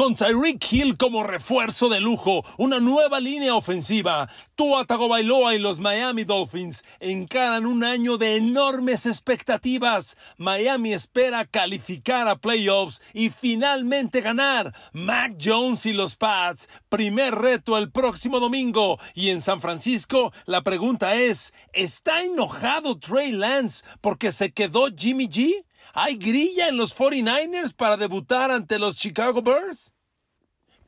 Con Tyreek Hill como refuerzo de lujo, una nueva línea ofensiva, Tua Tagovailoa y los Miami Dolphins encaran un año de enormes expectativas. Miami espera calificar a playoffs y finalmente ganar. Mac Jones y los Pats, primer reto el próximo domingo. Y en San Francisco, la pregunta es, ¿está enojado Trey Lance porque se quedó Jimmy G? ¿Hay grilla en los 49ers para debutar ante los Chicago Bears?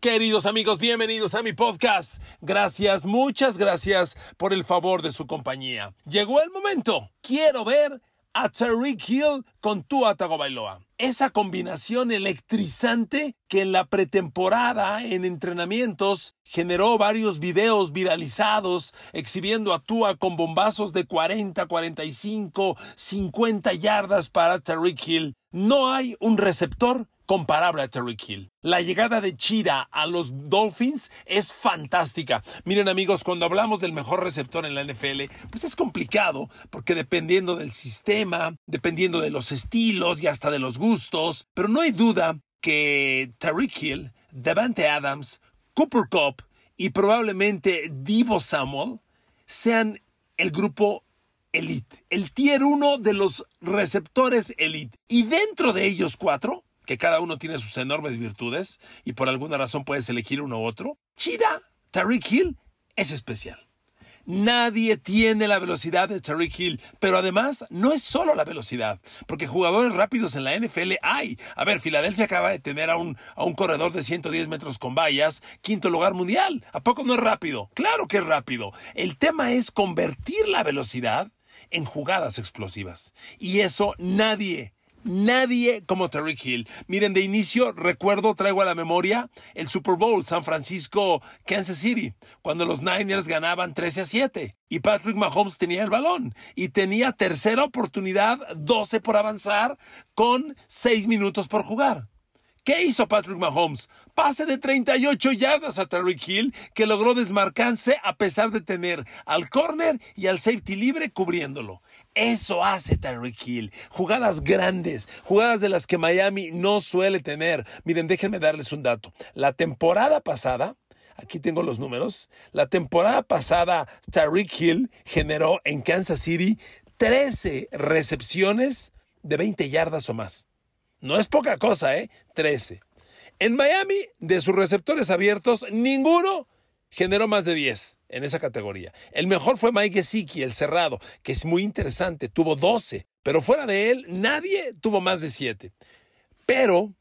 Queridos amigos, bienvenidos a mi podcast. Gracias, muchas gracias por el favor de su compañía. Llegó el momento. Quiero ver a Tariq Hill con Tua Tagovailoa. Esa combinación electrizante que en la pretemporada, en entrenamientos, generó varios videos viralizados exhibiendo a Tua con bombazos de 40, 45, 50 yardas para Tariq Hill. No hay un receptor comparable a Terry Hill. La llegada de Chira a los Dolphins es fantástica. Miren amigos, cuando hablamos del mejor receptor en la NFL, pues es complicado porque dependiendo del sistema, dependiendo de los estilos y hasta de los gustos, pero no hay duda que Tariq Hill, Devante Adams, Cooper Cup y probablemente Divo Samuel sean el grupo elite, el tier uno de los receptores elite. Y dentro de ellos cuatro, que cada uno tiene sus enormes virtudes y por alguna razón puedes elegir uno u otro, Chira, Tariq Hill es especial. Nadie tiene la velocidad de Tariq Hill, pero además no es solo la velocidad, porque jugadores rápidos en la NFL hay. A ver, Filadelfia acaba de tener a un, a un corredor de 110 metros con vallas, quinto lugar mundial. ¿A poco no es rápido? Claro que es rápido. El tema es convertir la velocidad en jugadas explosivas. Y eso nadie, Nadie como Tariq Hill. Miren, de inicio recuerdo, traigo a la memoria el Super Bowl San Francisco, Kansas City, cuando los Niners ganaban 13 a 7 y Patrick Mahomes tenía el balón y tenía tercera oportunidad, 12 por avanzar, con 6 minutos por jugar. ¿Qué hizo Patrick Mahomes? Pase de 38 yardas a Tariq Hill, que logró desmarcarse a pesar de tener al corner y al safety libre cubriéndolo. Eso hace Tyreek Hill. Jugadas grandes, jugadas de las que Miami no suele tener. Miren, déjenme darles un dato. La temporada pasada, aquí tengo los números, la temporada pasada Tyreek Hill generó en Kansas City 13 recepciones de 20 yardas o más. No es poca cosa, ¿eh? 13. En Miami, de sus receptores abiertos, ninguno generó más de 10 en esa categoría. El mejor fue Mike Gesicki, el cerrado, que es muy interesante, tuvo 12, pero fuera de él nadie tuvo más de 7. Pero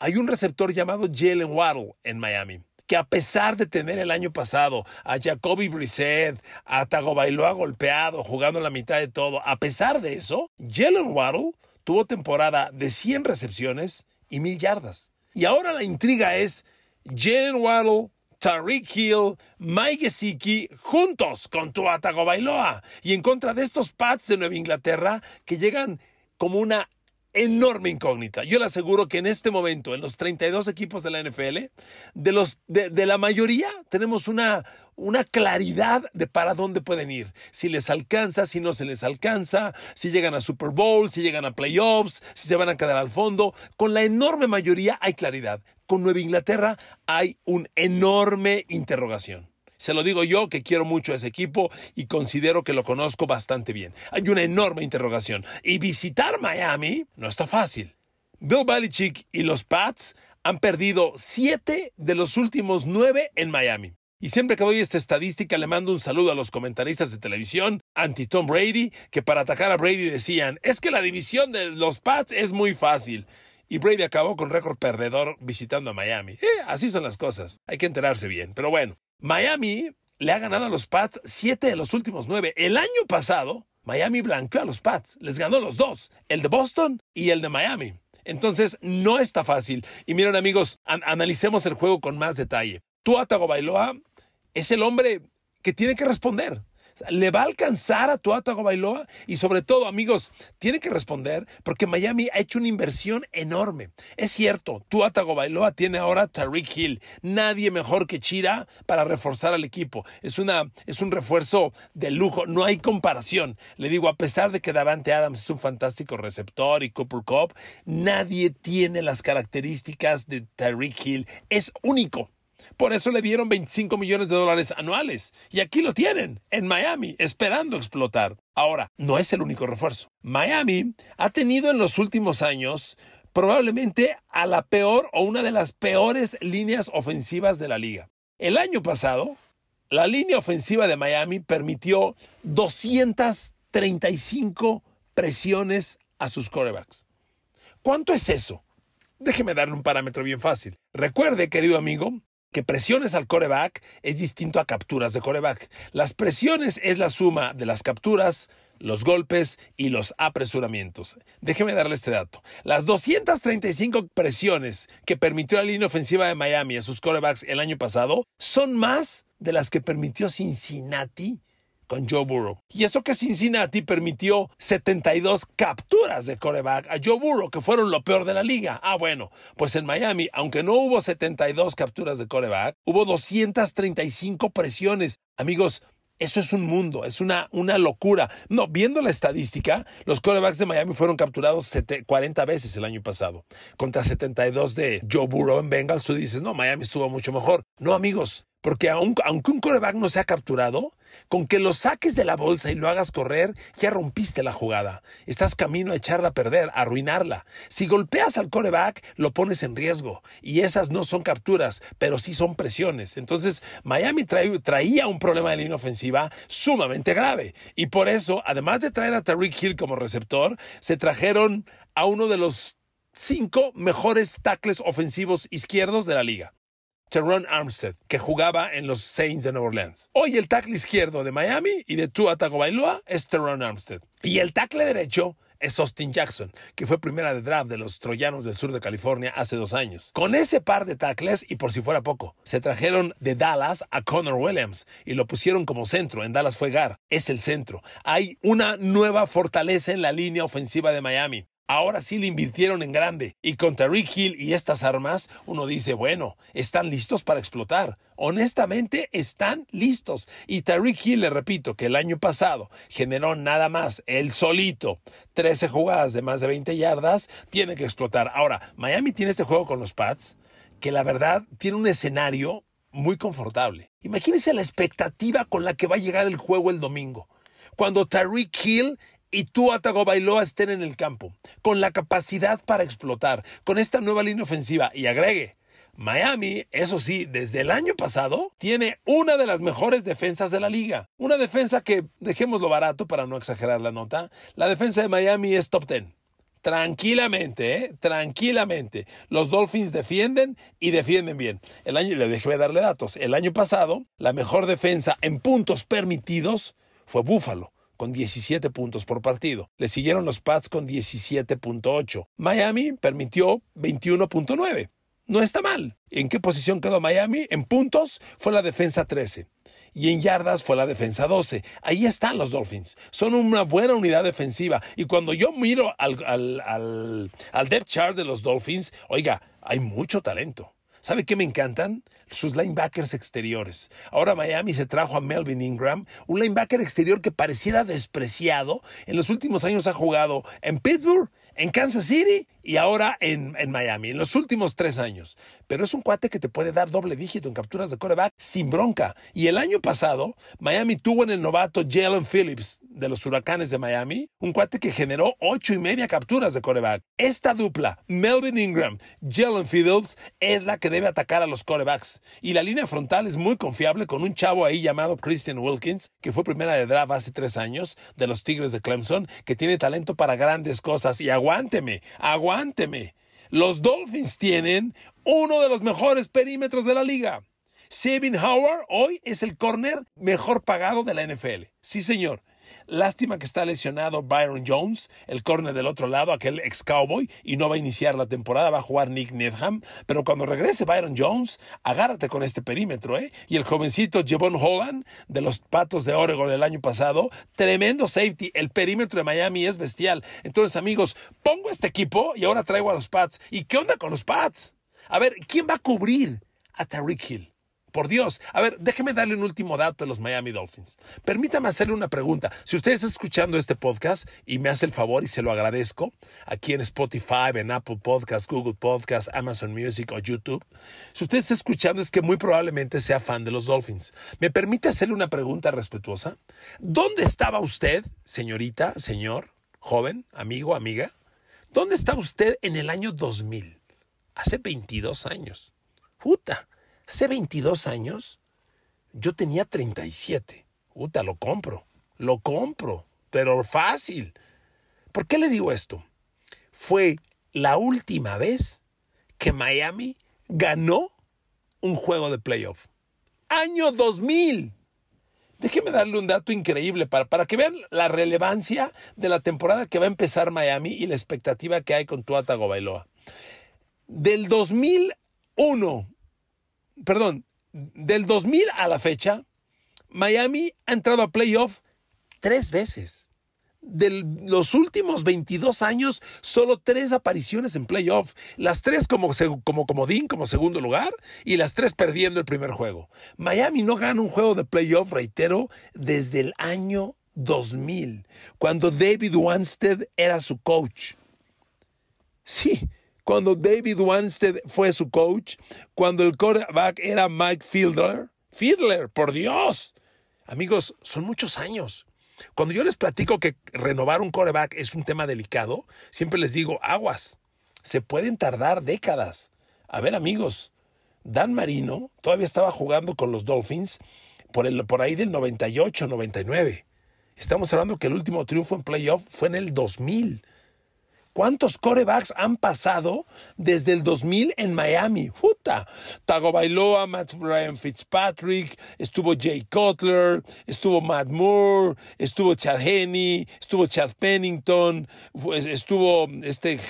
hay un receptor llamado Jalen Waddle en Miami que a pesar de tener el año pasado a Jacoby Brissett, a Tagovailoa golpeado, jugando la mitad de todo, a pesar de eso, Jalen Waddle tuvo temporada de 100 recepciones y 1000 yardas. Y ahora la intriga es Jalen Waddle Tariq Hill, Mike Gesicki, juntos con Tua Tagovailoa y en contra de estos Pats de Nueva Inglaterra que llegan como una enorme incógnita. Yo le aseguro que en este momento, en los 32 equipos de la NFL, de, los, de, la mayoría tenemos una, una claridad de para dónde pueden ir. Si les alcanza, si no se les alcanza, si llegan a Super Bowl, si llegan a playoffs, si se van a quedar al fondo. Con la enorme mayoría hay claridad. Con Nueva Inglaterra hay un enorme interrogación. Se lo digo yo que quiero mucho a ese equipo y considero que lo conozco bastante bien. Hay una enorme interrogación. Y visitar Miami no está fácil. Bill Belichick y los Pats han perdido siete de los últimos nueve en Miami. Y siempre que doy esta estadística le mando un saludo a los comentaristas de televisión anti Tom Brady, que para atacar a Brady decían, es que la división de los Pats es muy fácil. Y Brady acabó con récord perdedor visitando a Miami. Eh, así son las cosas. Hay que enterarse bien. Pero bueno, Miami le ha ganado a los Pats siete de los últimos nueve. El año pasado, Miami blanqueó a los Pats. Les ganó los dos, el de Boston y el de Miami. Entonces, no está fácil. Y miren, amigos, analicemos el juego con más detalle. Tua Bailoa es el hombre que tiene que responder. ¿Le va a alcanzar a Tua Tagovailoa? Y sobre todo, amigos, tiene que responder porque Miami ha hecho una inversión enorme. Es cierto, Tua Tagovailoa tiene ahora Tariq Hill. Nadie mejor que Chira para reforzar al equipo. Es, una, es un refuerzo de lujo. No hay comparación. Le digo, a pesar de que Davante Adams es un fantástico receptor y Cooper Cup, nadie tiene las características de Tariq Hill. Es único. Por eso le dieron 25 millones de dólares anuales. Y aquí lo tienen, en Miami, esperando explotar. Ahora, no es el único refuerzo. Miami ha tenido en los últimos años probablemente a la peor o una de las peores líneas ofensivas de la liga. El año pasado, la línea ofensiva de Miami permitió 235 presiones a sus corebacks. ¿Cuánto es eso? Déjeme darle un parámetro bien fácil. Recuerde, querido amigo, que presiones al coreback es distinto a capturas de coreback. Las presiones es la suma de las capturas, los golpes y los apresuramientos. Déjeme darle este dato. Las 235 presiones que permitió la línea ofensiva de Miami a sus corebacks el año pasado son más de las que permitió Cincinnati con Joe Burrow. Y eso que Cincinnati permitió 72 capturas de coreback a Joe Burrow, que fueron lo peor de la liga. Ah, bueno, pues en Miami, aunque no hubo 72 capturas de coreback, hubo 235 presiones. Amigos, eso es un mundo, es una, una locura. No, viendo la estadística, los corebacks de Miami fueron capturados 40 veces el año pasado, contra 72 de Joe Burrow en Bengals. Tú dices, no, Miami estuvo mucho mejor. No, amigos, porque aunque un coreback no se ha capturado, con que lo saques de la bolsa y lo hagas correr, ya rompiste la jugada. Estás camino a echarla a perder, a arruinarla. Si golpeas al coreback, lo pones en riesgo. Y esas no son capturas, pero sí son presiones. Entonces, Miami traía un problema de línea ofensiva sumamente grave. Y por eso, además de traer a Tariq Hill como receptor, se trajeron a uno de los cinco mejores tackles ofensivos izquierdos de la liga. Teron Armstead, que jugaba en los Saints de Nueva Orleans. Hoy el tackle izquierdo de Miami y de Tua Tagovailoa es Teron Armstead. Y el tackle derecho es Austin Jackson, que fue primera de draft de los Troyanos del sur de California hace dos años. Con ese par de tackles, y por si fuera poco, se trajeron de Dallas a Connor Williams y lo pusieron como centro. En Dallas fue Gar, es el centro. Hay una nueva fortaleza en la línea ofensiva de Miami. Ahora sí le invirtieron en grande. Y con Tariq Hill y estas armas, uno dice, bueno, están listos para explotar. Honestamente, están listos. Y Tariq Hill, le repito, que el año pasado generó nada más, él solito, 13 jugadas de más de 20 yardas, tiene que explotar. Ahora, Miami tiene este juego con los Pats, que la verdad tiene un escenario muy confortable. Imagínense la expectativa con la que va a llegar el juego el domingo. Cuando Tariq Hill y tú, Bailoa estén en el campo, con la capacidad para explotar, con esta nueva línea ofensiva. Y agregue, Miami, eso sí, desde el año pasado, tiene una de las mejores defensas de la liga. Una defensa que, dejémoslo barato para no exagerar la nota, la defensa de Miami es top 10. Tranquilamente, ¿eh? Tranquilamente. Los Dolphins defienden y defienden bien. El año, le dejé darle datos. El año pasado, la mejor defensa en puntos permitidos fue Buffalo con 17 puntos por partido. Le siguieron los Pats con 17.8. Miami permitió 21.9. No está mal. ¿En qué posición quedó Miami? En puntos fue la defensa 13 y en yardas fue la defensa 12. Ahí están los Dolphins. Son una buena unidad defensiva. Y cuando yo miro al, depth chart de los Dolphins, oiga, hay mucho talento. ¿Sabe qué me encantan? Sus linebackers exteriores. Ahora Miami se trajo a Melvin Ingram, un linebacker exterior que pareciera despreciado. En los últimos años ha jugado en Pittsburgh, en Kansas City y ahora en, en, Miami, en los últimos tres años. Pero es un cuate que te puede dar doble dígito en capturas de coreback sin bronca. Y el año pasado, Miami tuvo en el novato Jalen Phillips de los Huracanes de Miami, un cuate que generó ocho y media capturas de coreback. Esta dupla, Melvin Ingram, Jalen Phillips, es la que debe atacar a los corebacks. Y la línea frontal es muy confiable con un chavo ahí llamado Christian Wilkins, que fue primera de draft hace tres años de los Tigres de Clemson, que tiene talento para grandes cosas. Y aguánteme, aguánteme. Los Dolphins tienen uno de los mejores perímetros de la liga. Sabin Howard hoy es el corner mejor pagado de la NFL. Sí, señor. Lástima que está lesionado Byron Jones, el corner del otro lado, aquel ex cowboy, y no va a iniciar la temporada, va a jugar Nick Needham. Pero cuando regrese Byron Jones, agárrate con este perímetro, ¿eh? Y el jovencito Jevon Holland, de los Patos de Oregon el año pasado, tremendo safety. El perímetro de Miami es bestial. Entonces, amigos, pongo este equipo y ahora traigo a los Pats. ¿Y qué onda con los Pats? A ver, ¿quién va a cubrir a Tariq Hill? Por Dios. A ver, déjeme darle un último dato de los Miami Dolphins. Permítame hacerle una pregunta. Si usted está escuchando este podcast y me hace el favor y se lo agradezco, aquí en Spotify, en Apple Podcasts, Google Podcasts, Amazon Music o YouTube, si usted está escuchando es que muy probablemente sea fan de los Dolphins. ¿Me permite hacerle una pregunta respetuosa? ¿Dónde estaba usted, señorita, señor, joven, amigo, amiga? ¿Dónde estaba usted en el año 2000? Hace 22 años. Puta. Hace 22 años yo tenía 37. Puta, lo compro. Lo compro. Pero fácil. ¿Por qué le digo esto? Fue la última vez que Miami ganó un juego de playoff. Año 2000. Déjeme darle un dato increíble para, para que vean la relevancia de la temporada que va a empezar Miami y la expectativa que hay con Tuata Gobailoa. Del 2001 perdón, del 2000 a la fecha, Miami ha entrado a playoff tres veces. De los últimos 22 años, solo tres apariciones en playoff. Las tres como, como comodín, como segundo lugar, y las tres perdiendo el primer juego. Miami no gana un juego de playoff, reitero, desde el año 2000, cuando David Wanstead era su coach. Sí, cuando David Wanstead fue su coach, cuando el quarterback era Mike Fiedler. Fiedler, por Dios. Amigos, son muchos años. Cuando yo les platico que renovar un quarterback es un tema delicado, siempre les digo, aguas, se pueden tardar décadas. A ver, amigos, Dan Marino todavía estaba jugando con los Dolphins por, el, por ahí del 98, 99. Estamos hablando que el último triunfo en playoff fue en el 2000. ¿Cuántos corebacks han pasado desde el 2000 en Miami? ¡Puta! Tago Bailoa, Matt Ryan Fitzpatrick, estuvo Jay Cutler, estuvo Matt Moore, estuvo Chad Henney, estuvo Chad Pennington, estuvo este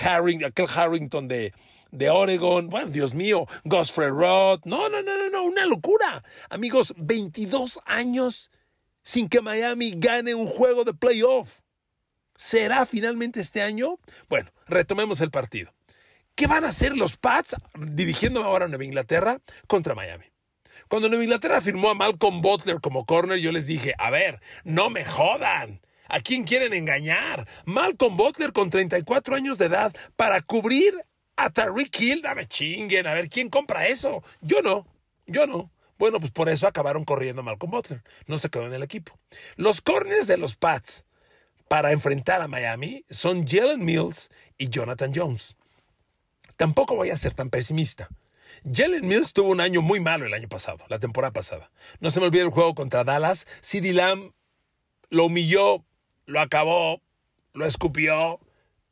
aquel Harrington de, de Oregon. Bueno, Dios mío, Godfrey Roth. No, no, no, no, no, una locura. Amigos, 22 años sin que Miami gane un juego de playoff. ¿Será finalmente este año? Bueno, retomemos el partido. ¿Qué van a hacer los Pats dirigiéndome ahora a Nueva Inglaterra contra Miami? Cuando Nueva Inglaterra firmó a Malcolm Butler como corner, yo les dije, a ver, no me jodan. ¿A quién quieren engañar? Malcolm Butler con 34 años de edad para cubrir a Tariq Hill. Dame chinguen, a ver, ¿quién compra eso? Yo no, yo no. Bueno, pues por eso acabaron corriendo a Malcolm Butler. No se quedó en el equipo. Los corners de los Pats para enfrentar a Miami son Jalen Mills y Jonathan Jones. Tampoco voy a ser tan pesimista. Jalen Mills tuvo un año muy malo el año pasado, la temporada pasada. No se me olvide el juego contra Dallas. CeeDee Lamb lo humilló, lo acabó, lo escupió,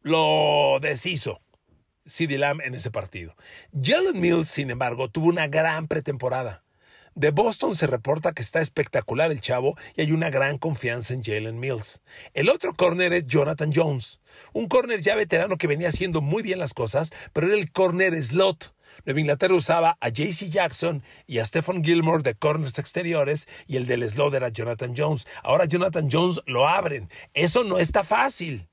lo deshizo. CeeDee Lamb en ese partido. Jalen Mills, sin embargo, tuvo una gran pretemporada. De Boston se reporta que está espectacular el chavo y hay una gran confianza en Jalen Mills. El otro corner es Jonathan Jones, un corner ya veterano que venía haciendo muy bien las cosas, pero era el corner slot. Nueva Inglaterra usaba a JC Jackson y a Stephen Gilmore de corners exteriores y el del slot era Jonathan Jones. Ahora Jonathan Jones lo abren. Eso no está fácil.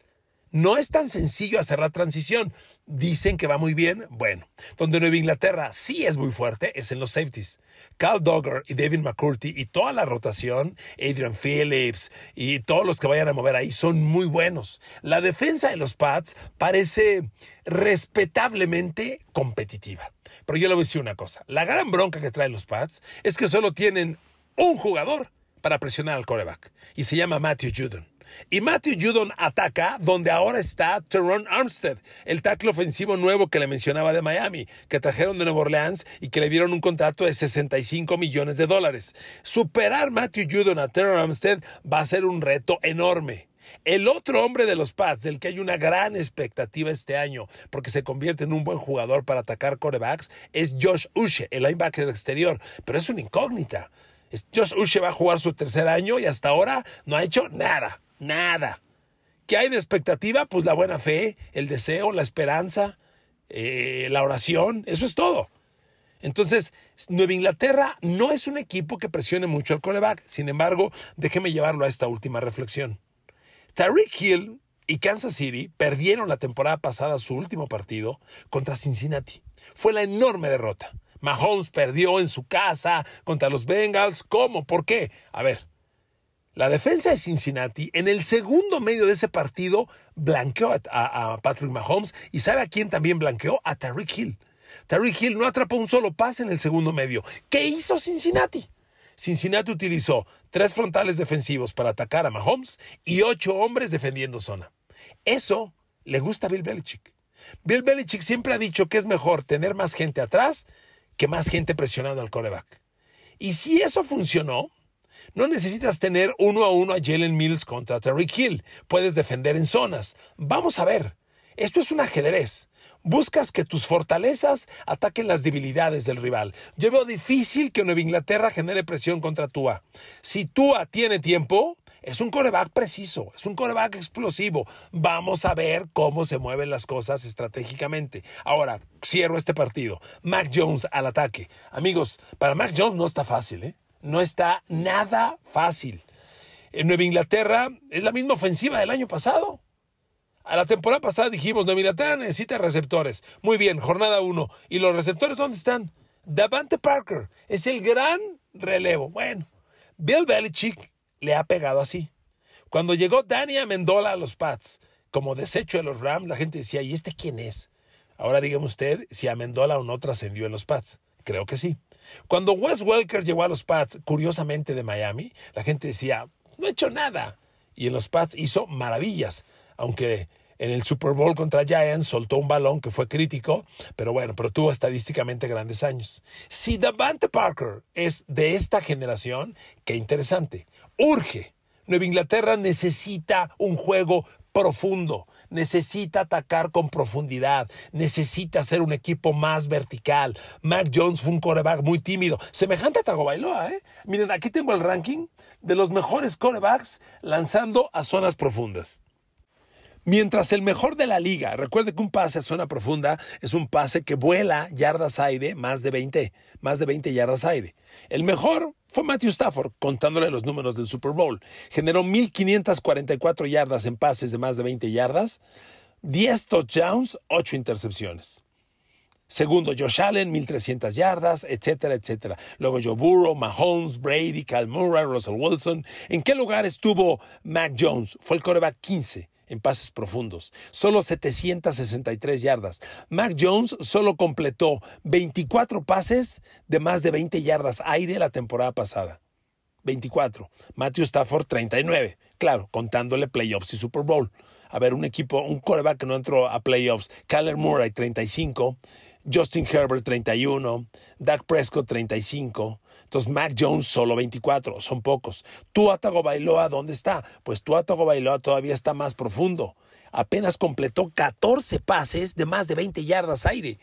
No es tan sencillo hacer la transición. Dicen que va muy bien. Bueno, donde Nueva Inglaterra sí es muy fuerte es en los safeties. Cal Dogger y David McCurdy y toda la rotación, Adrian Phillips y todos los que vayan a mover ahí son muy buenos. La defensa de los Pats parece respetablemente competitiva. Pero yo le voy a decir una cosa. La gran bronca que traen los Pats es que solo tienen un jugador para presionar al coreback y se llama Matthew Judon. Y Matthew Judon ataca donde ahora está Teron Armstead, el tackle ofensivo nuevo que le mencionaba de Miami, que trajeron de Nueva Orleans y que le dieron un contrato de 65 millones de dólares. Superar Matthew Judon a Teron Armstead va a ser un reto enorme. El otro hombre de los Pats, del que hay una gran expectativa este año, porque se convierte en un buen jugador para atacar corebacks, es Josh Ushe, el linebacker exterior, pero es una incógnita. Josh Ushe va a jugar su tercer año y hasta ahora no ha hecho nada. Nada. ¿Qué hay de expectativa? Pues la buena fe, el deseo, la esperanza, eh, la oración, eso es todo. Entonces, Nueva Inglaterra no es un equipo que presione mucho al coreback. Sin embargo, déjeme llevarlo a esta última reflexión. Tyreek Hill y Kansas City perdieron la temporada pasada su último partido contra Cincinnati. Fue la enorme derrota. Mahomes perdió en su casa contra los Bengals. ¿Cómo? ¿Por qué? A ver, la defensa de Cincinnati en el segundo medio de ese partido blanqueó a, Patrick Mahomes y ¿sabe a quién también blanqueó? A Tyreek Hill. Tyreek Hill no atrapó un solo pase en el segundo medio. ¿Qué hizo Cincinnati? Cincinnati utilizó tres frontales defensivos para atacar a Mahomes y ocho hombres defendiendo zona. Eso le gusta a Bill Belichick. Bill Belichick siempre ha dicho que es mejor tener más gente atrás que más gente presionando al coreback. Y si eso funcionó, no necesitas tener uno a uno a Jalen Mills contra Terry Hill. Puedes defender en zonas. Vamos a ver. Esto es un ajedrez. Buscas que tus fortalezas ataquen las debilidades del rival. Yo veo difícil que Nueva Inglaterra genere presión contra Tua. Si Tua tiene tiempo, es un coreback preciso, es un coreback explosivo. Vamos a ver cómo se mueven las cosas estratégicamente. Ahora, cierro este partido. Mac Jones al ataque. Amigos, para Mac Jones no está fácil, ¿eh? No está nada fácil. En Nueva Inglaterra es la misma ofensiva del año pasado. A la temporada pasada dijimos, Nueva Inglaterra necesita receptores. Muy bien, jornada 1. ¿Y los receptores dónde están? Davante Parker es el gran relevo. Bueno, Bill Belichick le ha pegado así. Cuando llegó Danny Amendola a los Pats, como desecho de los Rams, la gente decía, ¿y este quién es? Ahora dígame usted si Amendola o no trascendió en los Pats. Creo que sí. Cuando Wes Welker llegó a los Pats, curiosamente de Miami, la gente decía, no ha hecho nada. Y en los Pats hizo maravillas, aunque en el Super Bowl contra Giants soltó un balón que fue crítico, pero bueno, pero tuvo estadísticamente grandes años. Si Davante Parker es de esta generación, qué interesante. Urge. Nueva Inglaterra necesita un juego profundo necesita atacar con profundidad, necesita ser un equipo más vertical. Mac Jones fue un coreback muy tímido, semejante a Tagovailoa, ¿eh? Miren, aquí tengo el ranking de los mejores corebacks lanzando a zonas profundas. Mientras el mejor de la liga, recuerde que un pase a zona profunda es un pase que vuela yardas aire más de 20, más de 20 yardas aire. El mejor fue Matthew Stafford, contándole los números del Super Bowl. Generó 1.544 yardas en pases de más de 20 yardas, 10 touchdowns, 8 intercepciones. Segundo, Josh Allen, 1.300 yardas, etcétera, etcétera. Luego Joe Burrow, Mahomes, Brady, Cal Murray, Russell Wilson. ¿En qué lugar estuvo Mac Jones? Fue el coreback 15 en pases profundos, solo 763 yardas. Mac Jones solo completó 24 pases de más de 20 yardas aire la temporada pasada. 24. Matthew Stafford 39. Claro, contándole playoffs y Super Bowl. A ver, un equipo, un coreback que no entró a playoffs. Kyler Murray 35. Justin Herbert 31. Dak Prescott 35. Entonces, Mac Jones solo 24, son pocos. Tua Bailoa, ¿dónde está? Pues Tua Bailoa todavía está más profundo. Apenas completó 14 pases de más de 20 yardas aire.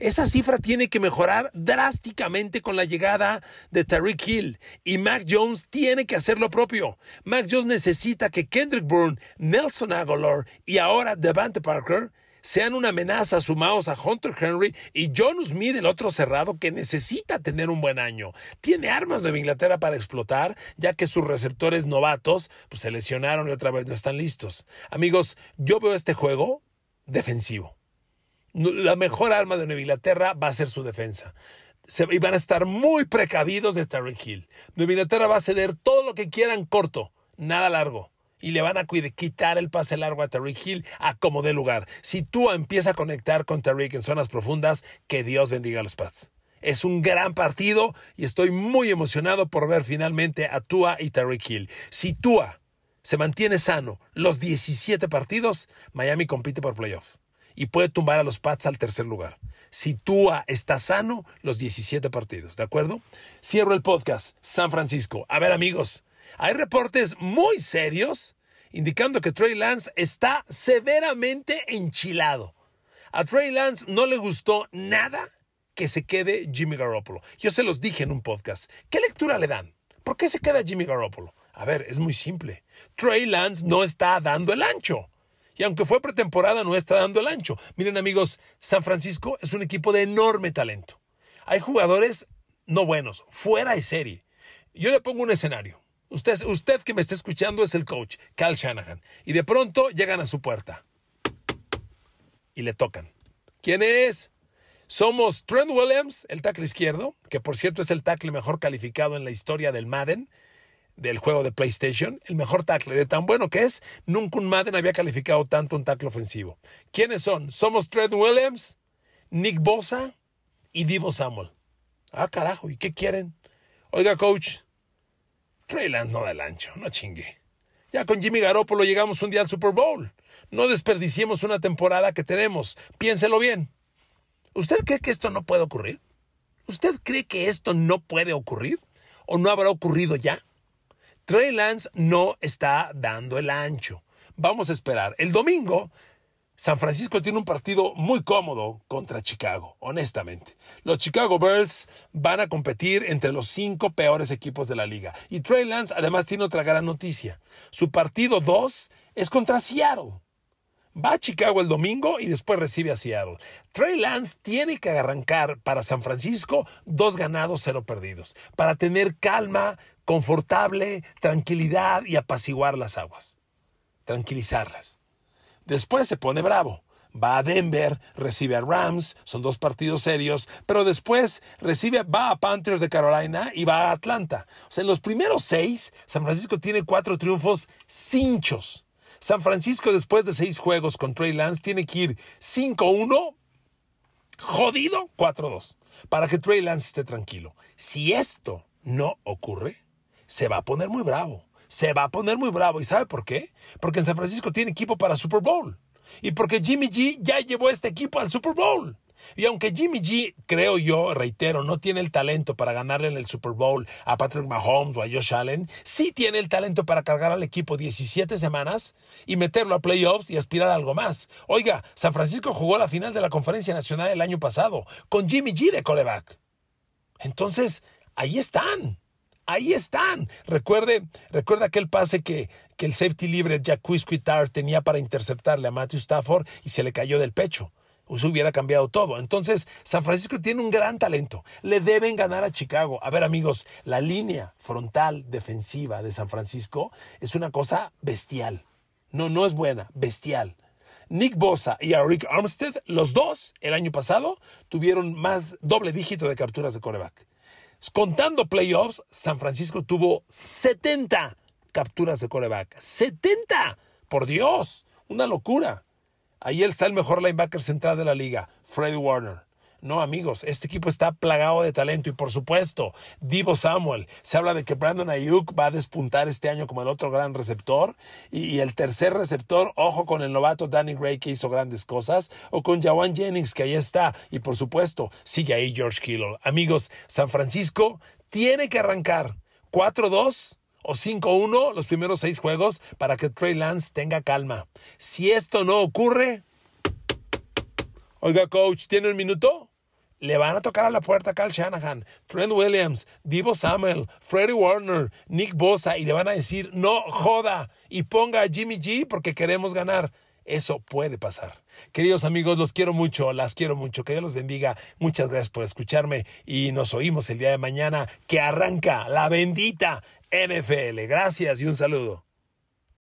Esa cifra tiene que mejorar drásticamente con la llegada de Tariq Hill y Mac Jones tiene que hacer lo propio. Mac Jones necesita que Kendrick Bourne, Nelson Aguilar y ahora Devante Parker sean una amenaza sumados a Hunter Henry y John Smith, el otro cerrado que necesita tener un buen año. Tiene armas Nueva Inglaterra para explotar, ya que sus receptores novatos pues, se lesionaron y otra vez no están listos. Amigos, yo veo este juego defensivo. La mejor arma de Nueva Inglaterra va a ser su defensa. Y van a estar muy precavidos de Terry Hill. Nueva Inglaterra va a ceder todo lo que quieran corto, nada largo y le van a quitar el pase largo a Tariq Hill a como dé lugar. Si Tua empieza a conectar con Tariq en zonas profundas, que Dios bendiga a los Pats. Es un gran partido y estoy muy emocionado por ver finalmente a Tua y Tariq Hill. Si Tua se mantiene sano los 17 partidos, Miami compite por playoff y puede tumbar a los Pats al tercer lugar. Si Tua está sano los 17 partidos, ¿de acuerdo? Cierro el podcast. San Francisco. A ver amigos, hay reportes muy serios indicando que Trey Lance está severamente enchilado. A Trey Lance no le gustó nada que se quede Jimmy Garoppolo. Yo se los dije en un podcast. ¿Qué lectura le dan? ¿Por qué se queda Jimmy Garoppolo? A ver, es muy simple. Trey Lance no está dando el ancho. Y aunque fue pretemporada, no está dando el ancho. Miren amigos, San Francisco es un equipo de enorme talento. Hay jugadores no buenos, fuera de serie. Yo le pongo un escenario. Usted, usted que me está escuchando es el coach, Cal Shanahan. Y de pronto llegan a su puerta. Y le tocan. ¿Quién es? Somos Trent Williams, el tackle izquierdo, que por cierto es el tackle mejor calificado en la historia del Madden, del juego de PlayStation, el mejor tackle, de tan bueno que es, nunca un Madden había calificado tanto un tackle ofensivo. ¿Quiénes son? Somos Trent Williams, Nick Bosa y Divo Samuel. Ah, carajo, ¿y qué quieren? Oiga, coach, Trey Lance no da el ancho, no chingue. Ya con Jimmy Garoppolo llegamos un día al Super Bowl. No desperdiciemos una temporada que tenemos. Piénselo bien. ¿Usted cree que esto no puede ocurrir? ¿Usted cree que esto no puede ocurrir? ¿O no habrá ocurrido ya? Trey Lance no está dando el ancho. Vamos a esperar. El domingo San Francisco tiene un partido muy cómodo contra Chicago, honestamente. Los Chicago Bears van a competir entre los cinco peores equipos de la liga. Y Trey Lance además tiene otra gran noticia. Su partido 2 es contra Seattle. Va a Chicago el domingo y después recibe a Seattle. Trey Lance tiene que arrancar para San Francisco dos ganados, cero perdidos, para tener calma, confortable, tranquilidad y apaciguar las aguas. Tranquilizarlas. Después se pone bravo. Va a Denver, recibe a Rams, son dos partidos serios, pero después recibe, va a Panthers de Carolina y va a Atlanta. O sea, en los primeros seis, San Francisco tiene cuatro triunfos cinchos. San Francisco, después de seis juegos con Trey Lance, tiene que ir 5-1, jodido, 4-2, para que Trey Lance esté tranquilo. Si esto no ocurre, se va a poner muy bravo se va a poner muy bravo. ¿Y sabe por qué? Porque en San Francisco tiene equipo para Super Bowl. Y porque Jimmy G ya llevó este equipo al Super Bowl. Y aunque Jimmy G, creo yo, reitero, no tiene el talento para ganarle en el Super Bowl a Patrick Mahomes o a Josh Allen, sí tiene el talento para cargar al equipo 17 semanas y meterlo a playoffs y aspirar a algo más. Oiga, San Francisco jugó la final de la Conferencia Nacional el año pasado con Jimmy G de coreback. Entonces, ahí están. Ahí están. Recuerde, recuerda aquel pase que, que el safety libre Jack Quitar tenía para interceptarle a Matthew Stafford y se le cayó del pecho. Eso hubiera cambiado todo. Entonces, San Francisco tiene un gran talento. Le deben ganar a Chicago. A ver, amigos, la línea frontal defensiva de San Francisco es una cosa bestial. No, no es buena, bestial. Nick Bosa y Rick Armstead, los dos, el año pasado, tuvieron más doble dígito de capturas de coreback. Contando playoffs, San Francisco tuvo 70 capturas de coreback. ¡70! Por Dios, una locura. Ahí está el mejor linebacker central de la liga, Freddie Warner. No, amigos, este equipo está plagado de talento y por supuesto, Divo Samuel. Se habla de que Brandon Ayuk va a despuntar este año como el otro gran receptor y, el tercer receptor, ojo con el novato Danny Gray que hizo grandes cosas o con Jawan Jennings que ahí está y por supuesto, sigue ahí George Kittle. Amigos, San Francisco tiene que arrancar 4-2 o 5-1 los primeros seis juegos para que Trey Lance tenga calma. Si esto no ocurre, Oiga, coach, ¿tiene un minuto? Le van a tocar a la puerta a Cal Shanahan, Trent Williams, Divo Samuel, Freddie Warner, Nick Bosa y le van a decir, no joda y ponga a Jimmy G porque queremos ganar. Eso puede pasar. Queridos amigos, los quiero mucho, las quiero mucho. Que Dios los bendiga. Muchas gracias por escucharme y nos oímos el día de mañana que arranca la bendita NFL. Gracias y un saludo.